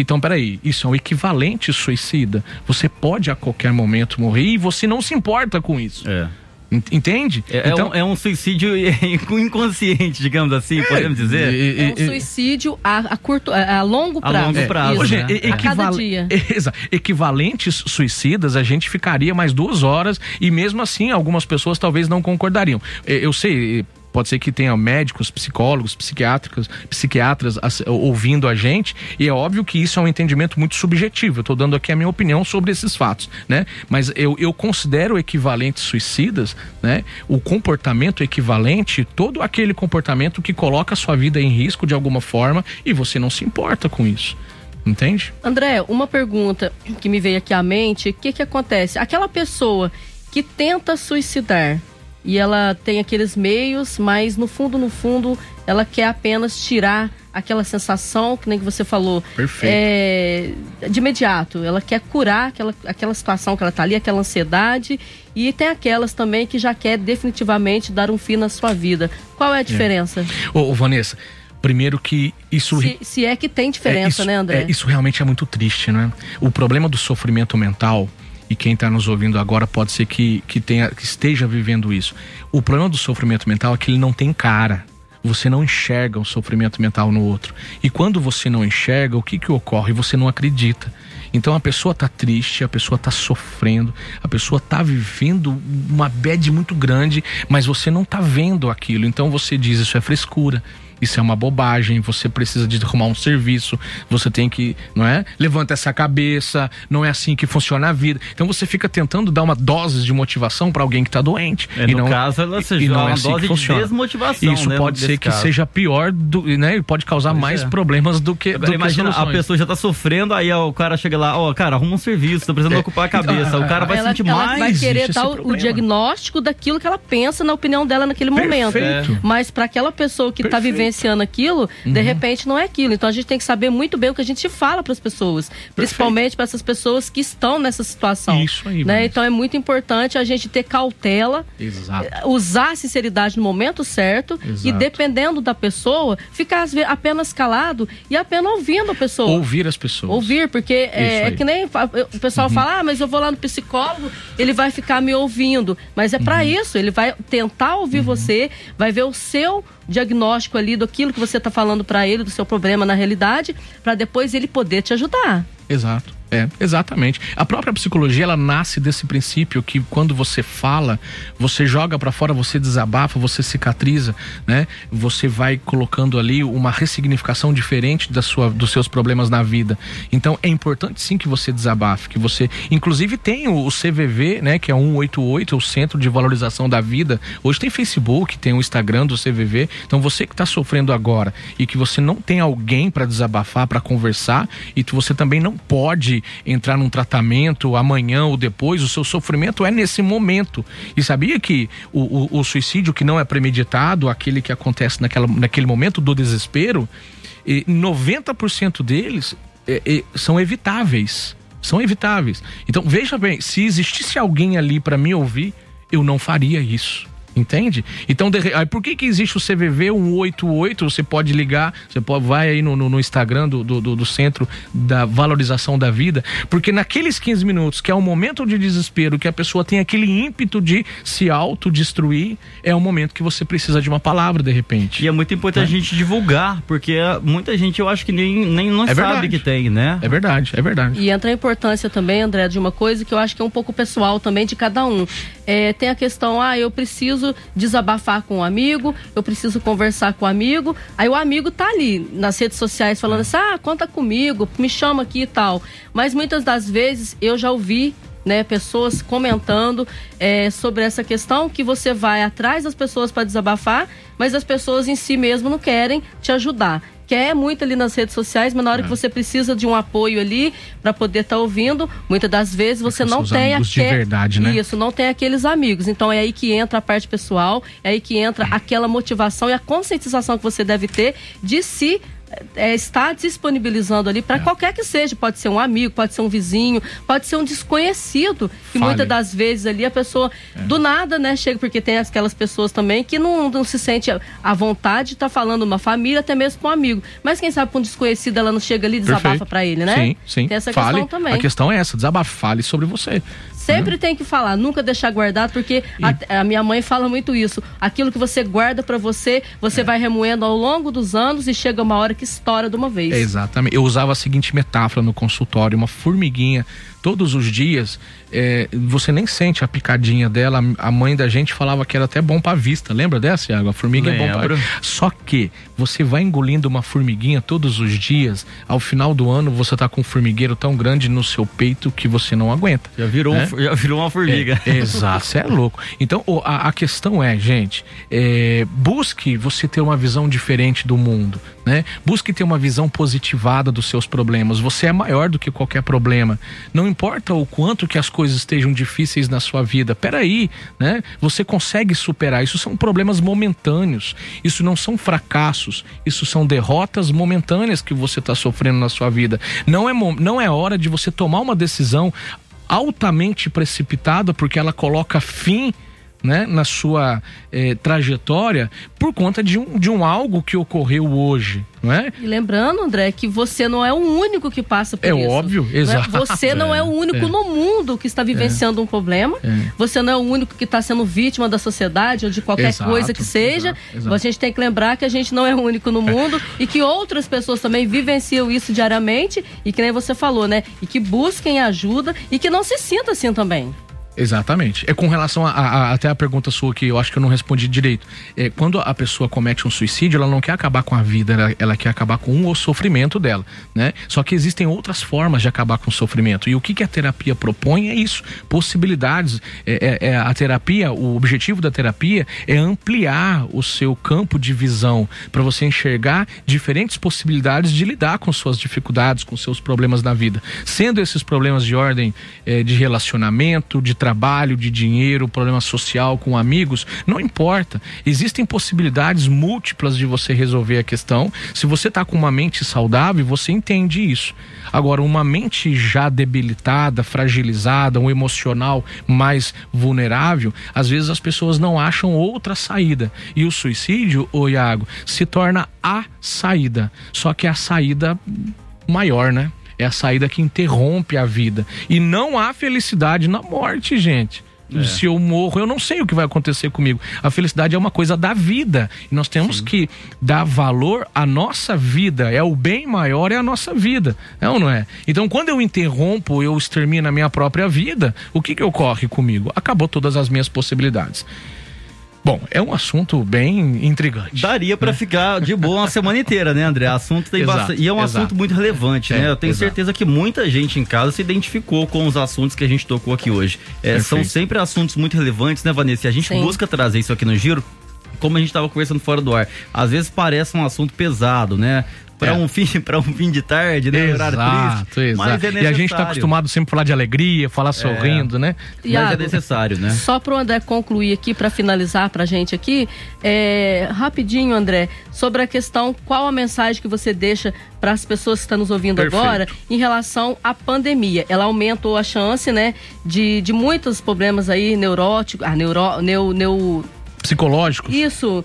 C: então, peraí, isso é um equivalente suicida. Você pode a qualquer momento morrer e você não se importa com isso.
A: É.
C: Entende?
A: É, então, é, um, é um suicídio [LAUGHS] inconsciente, digamos assim, é, podemos dizer?
B: É, é um suicídio a, a, curto, a longo prazo. A
A: longo prazo.
B: Isso,
C: Hoje, né? equival... [LAUGHS] Equivalentes suicidas, a gente ficaria mais duas horas e mesmo assim algumas pessoas talvez não concordariam. Eu sei, Pode ser que tenha médicos, psicólogos, psiquiátricos, psiquiatras ouvindo a gente, e é óbvio que isso é um entendimento muito subjetivo. Eu estou dando aqui a minha opinião sobre esses fatos, né? Mas eu, eu considero equivalentes suicidas, né? O comportamento equivalente, todo aquele comportamento que coloca a sua vida em risco de alguma forma e você não se importa com isso. Entende?
B: André, uma pergunta que me veio aqui à mente: o que, que acontece? Aquela pessoa que tenta suicidar, e ela tem aqueles meios, mas no fundo, no fundo, ela quer apenas tirar aquela sensação, que nem que você falou, é, de imediato. Ela quer curar aquela, aquela situação que ela está ali, aquela ansiedade. E tem aquelas também que já quer definitivamente dar um fim na sua vida. Qual é a é. diferença?
C: É. Ô, ô, Vanessa, primeiro que isso.
B: Se, se é que tem diferença,
C: é, isso,
B: né, André?
C: É, isso realmente é muito triste, né? O problema do sofrimento mental e quem está nos ouvindo agora pode ser que, que, tenha, que esteja vivendo isso. O problema do sofrimento mental é que ele não tem cara. Você não enxerga o sofrimento mental no outro. E quando você não enxerga, o que, que ocorre? Você não acredita. Então a pessoa está triste, a pessoa está sofrendo, a pessoa está vivendo uma bad muito grande, mas você não está vendo aquilo. Então você diz: Isso é frescura isso é uma bobagem, você precisa de arrumar um serviço, você tem que, não é? Levanta essa cabeça, não é assim que funciona a vida. Então você fica tentando dar uma dose de motivação para alguém que está doente.
A: É,
C: e
A: no
C: não,
A: caso, ela seja e não é assim dose de desmotivação.
C: Isso
A: né,
C: pode ser que
A: caso.
C: seja pior, do, né? Pode causar pois mais é. problemas do que. Agora,
A: do imagina,
C: que
A: a pessoa já está sofrendo, aí ó, o cara chega lá, ó, oh, cara, arruma um serviço, tô precisando é. ocupar a cabeça. o cara vai
B: ela,
A: sentir
B: ela
A: mais.
B: vai querer dar o, o diagnóstico daquilo que ela pensa na opinião dela naquele momento.
C: Perfeito.
B: Mas para aquela pessoa que está vivenciando aquilo, uhum. de repente não é aquilo. Então a gente tem que saber muito bem o que a gente fala para as pessoas, Perfeito. principalmente para essas pessoas que estão nessa situação.
C: Isso aí.
B: Né? Então é muito importante a gente ter cautela,
C: Exato.
B: Eh, usar a sinceridade no momento certo Exato. e dependendo da pessoa, ficar apenas calado e apenas ouvindo a pessoa.
C: Ouvir as pessoas.
B: Ouvir, porque é, é, que nem o pessoal uhum. fala, ah, mas eu vou lá no psicólogo, ele vai ficar me ouvindo. Mas é para uhum. isso, ele vai tentar ouvir uhum. você, vai ver o seu diagnóstico ali do aquilo que você está falando para ele, do seu problema na realidade, para depois ele poder te ajudar.
C: Exato. É, exatamente. A própria psicologia ela nasce desse princípio que quando você fala, você joga para fora, você desabafa, você cicatriza, né? Você vai colocando ali uma ressignificação diferente da sua, dos seus problemas na vida. Então é importante sim que você desabafe, que você, inclusive tem o, CVV, né? Que é 188, o Centro de Valorização da Vida. Hoje tem Facebook, tem o Instagram do CVV. Então você que está sofrendo agora e que você não tem alguém para desabafar, para conversar e que você também não pode entrar num tratamento amanhã ou depois, o seu sofrimento é nesse momento. E sabia que o, o, o suicídio que não é premeditado, aquele que acontece naquela, naquele momento do desespero, e 90% deles é, é, são evitáveis. São evitáveis. Então, veja bem, se existisse alguém ali para me ouvir, eu não faria isso. Entende? Então, de, aí por que que existe o CVV 188? Você pode ligar, você pode, vai aí no, no, no Instagram do, do, do, Centro da Valorização da Vida, porque naqueles 15 minutos, que é um momento de desespero, que a pessoa tem aquele ímpeto de se autodestruir, é um momento que você precisa de uma palavra, de repente.
A: E é muito importante é. a gente divulgar, porque muita gente eu acho que nem, nem não é sabe verdade. que tem, né?
C: É verdade, é verdade.
B: E entra a importância também, André, de uma coisa que eu acho que é um pouco pessoal também de cada um. É, tem a questão, ah, eu preciso desabafar com um amigo, eu preciso conversar com um amigo. Aí o amigo tá ali nas redes sociais falando assim: ah, conta comigo, me chama aqui e tal. Mas muitas das vezes eu já ouvi né, pessoas comentando é, sobre essa questão que você vai atrás das pessoas para desabafar, mas as pessoas em si mesmo não querem te ajudar quer muito ali nas redes sociais, mas na hora é. que você precisa de um apoio ali para poder estar tá ouvindo, muitas das vezes você não tem
C: aquele... de verdade, né?
B: Isso, não tem aqueles amigos. Então é aí que entra a parte pessoal, é aí que entra aquela motivação e a conscientização que você deve ter de se é, está disponibilizando ali para é. qualquer que seja. Pode ser um amigo, pode ser um vizinho, pode ser um desconhecido. Que Fale. muitas das vezes ali a pessoa, é. do nada, né, chega, porque tem aquelas pessoas também que não, não se sente à vontade de estar tá falando uma família, até mesmo com um amigo. Mas quem sabe com um desconhecido ela não chega ali e desabafa para ele, né?
C: Sim, sim.
B: Tem essa
C: Fale.
B: questão também.
C: A questão é essa, desabafe, fale sobre você.
B: Sempre tem que falar, nunca deixar guardado, porque e... a, a, minha mãe fala muito isso. Aquilo que você guarda para você, você é. vai remoendo ao longo dos anos e chega uma hora que estoura de uma vez.
C: É, exatamente. Eu usava a seguinte metáfora no consultório: uma formiguinha todos os dias, é, você nem sente a picadinha dela. A mãe da gente falava que era até bom para vista. Lembra dessa, Iago? A formiga Lembro. é bom pra... Só que você vai engolindo uma formiguinha todos os dias, ao final do ano você tá com um formigueiro tão grande no seu peito que você não aguenta.
A: Já virou, né? já virou uma formiga.
C: É, exato, você é louco. Então a, a questão é, gente, é, busque você ter uma visão diferente do mundo. Né? Busque ter uma visão positivada dos seus problemas. Você é maior do que qualquer problema. Não importa o quanto que as coisas estejam difíceis na sua vida. Peraí, né? Você consegue superar. Isso são problemas momentâneos. Isso não são fracassos. Isso são derrotas momentâneas que você está sofrendo na sua vida. Não é, não é hora de você tomar uma decisão altamente precipitada porque ela coloca fim né, na sua eh, trajetória por conta de um, de um algo que ocorreu hoje, não é?
B: E lembrando, André, que você não é o único que passa por
C: é
B: isso.
C: É óbvio, exato.
B: Não é? Você [LAUGHS] não é o único é. no mundo que está vivenciando é. um problema. É. Você não é o único que está sendo vítima da sociedade ou de qualquer exato, coisa que seja. Exato, exato. A gente tem que lembrar que a gente não é o único no mundo [LAUGHS] e que outras pessoas também vivenciam isso diariamente e que nem você falou, né? E que busquem ajuda e que não se sinta assim também.
C: Exatamente. É com relação a, a, até a pergunta sua que eu acho que eu não respondi direito. É, quando a pessoa comete um suicídio, ela não quer acabar com a vida, ela, ela quer acabar com o sofrimento dela, né? Só que existem outras formas de acabar com o sofrimento. E o que, que a terapia propõe é isso, possibilidades. É, é, é a terapia, o objetivo da terapia é ampliar o seu campo de visão para você enxergar diferentes possibilidades de lidar com suas dificuldades, com seus problemas na vida, sendo esses problemas de ordem é, de relacionamento, de trabalho, de dinheiro, problema social com amigos, não importa. Existem possibilidades múltiplas de você resolver a questão. Se você está com uma mente saudável, você entende isso. Agora, uma mente já debilitada, fragilizada, um emocional mais vulnerável, às vezes as pessoas não acham outra saída. E o suicídio, ô Iago, se torna a saída. Só que é a saída maior, né? É a saída que interrompe a vida. E não há felicidade na morte, gente. É. Se eu morro, eu não sei o que vai acontecer comigo. A felicidade é uma coisa da vida. E nós temos Sim. que dar valor à nossa vida. É o bem maior, é a nossa vida. É ou não é? Então, quando eu interrompo, eu extermino a minha própria vida, o que, que ocorre comigo? Acabou todas as minhas possibilidades. Bom, é um assunto bem intrigante.
A: Daria para né? ficar de boa uma semana inteira, né, André? Assunto tem exato, bastante. E é um exato. assunto muito relevante, né? é, né? Eu tenho exato. certeza que muita gente em casa se identificou com os assuntos que a gente tocou aqui hoje. É, são sempre assuntos muito relevantes, né, Vanessa? E a gente Sim. busca trazer isso aqui no Giro como a gente estava conversando fora do ar, às vezes parece um assunto pesado, né? Para é. um fim para um fim de tarde, né?
C: Exato, triste, exato. É e a gente está acostumado sempre a falar de alegria, falar é. sorrindo, né?
A: Iago, mas é necessário, né?
B: Só para o André concluir aqui, para finalizar para a gente aqui, é, rapidinho, André, sobre a questão, qual a mensagem que você deixa para as pessoas que estão nos ouvindo Perfeito. agora em relação à pandemia? Ela aumentou a chance, né, de, de muitos problemas aí neuróticos, ah, neuro, neu, neu
C: psicológicos.
B: Isso,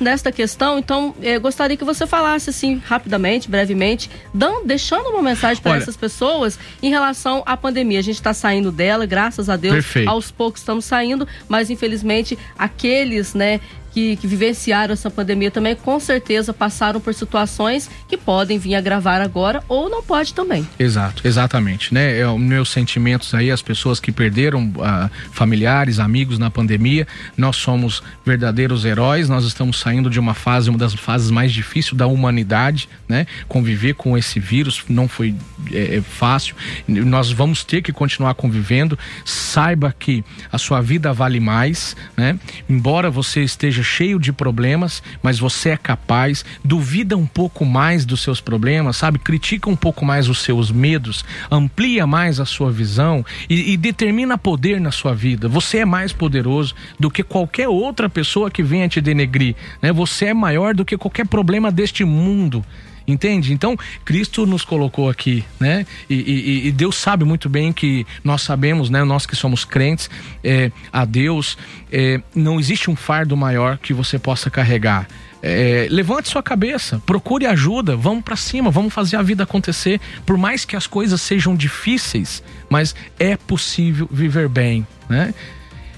B: nesta questão, então eu gostaria que você falasse assim rapidamente, brevemente, dando, deixando uma mensagem para essas pessoas em relação à pandemia. A gente está saindo dela, graças a Deus,
C: Perfeito.
B: aos poucos estamos saindo, mas infelizmente aqueles, né, que, que vivenciaram essa pandemia também, com certeza passaram por situações que podem vir agravar agora ou não pode também.
C: Exato, exatamente, né? É, meus sentimentos aí, as pessoas que perderam uh, familiares, amigos na pandemia, nós somos verdadeiros heróis, nós estamos saindo de uma fase, uma das fases mais difíceis da humanidade, né? Conviver com esse vírus não foi é, é fácil, nós vamos ter que continuar convivendo, saiba que a sua vida vale mais, né? Embora você esteja cheio de problemas, mas você é capaz, duvida um pouco mais dos seus problemas, sabe? Critica um pouco mais os seus medos, amplia mais a sua visão e, e determina poder na sua vida. Você é mais poderoso do que qualquer outra pessoa que venha te denegrir, né? Você é maior do que qualquer problema deste mundo. Entende? Então, Cristo nos colocou aqui, né? E, e, e Deus sabe muito bem que nós sabemos, né? Nós que somos crentes é, a Deus, é, não existe um fardo maior que você possa carregar. É, levante sua cabeça, procure ajuda, vamos para cima, vamos fazer a vida acontecer. Por mais que as coisas sejam difíceis, mas é possível viver bem, né?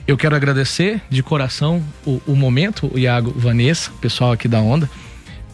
C: Eu quero agradecer de coração o, o momento, o Iago, Vanessa, pessoal aqui da Onda,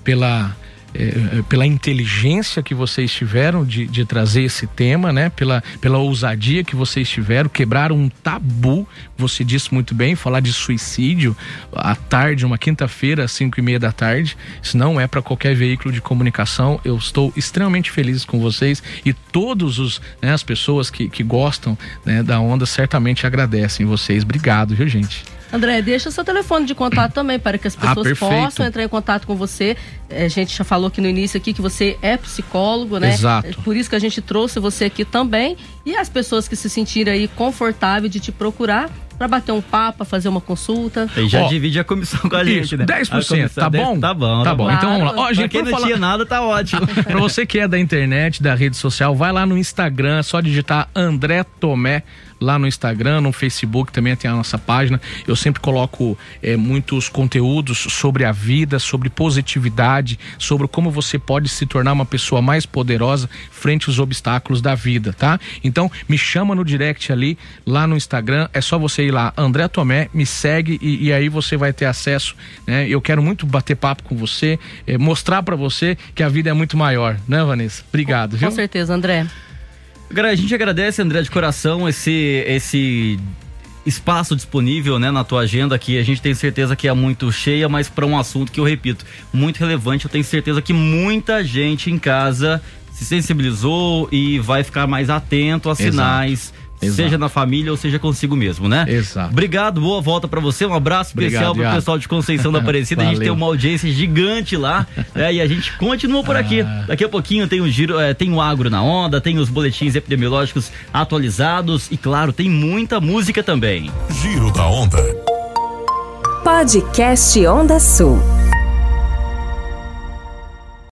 C: pela é, pela inteligência que vocês tiveram de, de trazer esse tema, né? Pela, pela ousadia que vocês tiveram, quebraram um tabu, você disse muito bem, falar de suicídio à tarde, uma quinta-feira, às cinco e meia da tarde, isso não é para qualquer veículo de comunicação. Eu estou extremamente feliz com vocês e todos os né, as pessoas que, que gostam né, da onda certamente agradecem vocês. Obrigado, viu, gente?
B: André, deixa seu telefone de contato também para que as pessoas ah, possam entrar em contato com você. É, a gente já falou aqui no início aqui que você é psicólogo, né?
C: Exato. É
B: por isso que a gente trouxe você aqui também. E as pessoas que se sentirem aí confortáveis de te procurar, para bater um papo, fazer uma consulta.
A: E já divide a comissão com a gente, isso, né? 10%,
C: comissão, tá bom?
A: Tá bom.
C: Tá, tá bom. Claro. Então vamos lá.
A: Ó, gente, pra quem não falar... tinha nada, tá ótimo. [LAUGHS]
C: pra você que é da internet, da rede social, vai lá no Instagram, só digitar André Tomé lá no Instagram, no Facebook também tem a nossa página. Eu sempre coloco é, muitos conteúdos sobre a vida, sobre positividade, sobre como você pode se tornar uma pessoa mais poderosa frente aos obstáculos da vida, tá? Então me chama no direct ali, lá no Instagram, é só você ir lá, André Tomé, me segue e, e aí você vai ter acesso, né? Eu quero muito bater papo com você, é, mostrar para você que a vida é muito maior, né, Vanessa? Obrigado,
B: com,
C: viu?
B: Com certeza, André.
A: A gente agradece, André, de coração, esse, esse espaço disponível né, na tua agenda que a gente tem certeza que é muito cheia, mas para um assunto que eu repito, muito relevante. Eu tenho certeza que muita gente em casa se sensibilizou e vai ficar mais atento a sinais. Exato Exato. seja na família ou seja consigo mesmo, né?
C: Exato.
A: Obrigado, boa volta para você, um abraço especial para o pessoal de Conceição da [LAUGHS] Aparecida. a gente tem uma audiência gigante lá, [LAUGHS] né? E a gente continua por aqui. Ah. Daqui a pouquinho tem o giro, é, tem o agro na onda, tem os boletins epidemiológicos atualizados e claro, tem muita música também.
E: Giro da Onda.
D: Podcast Onda Sul.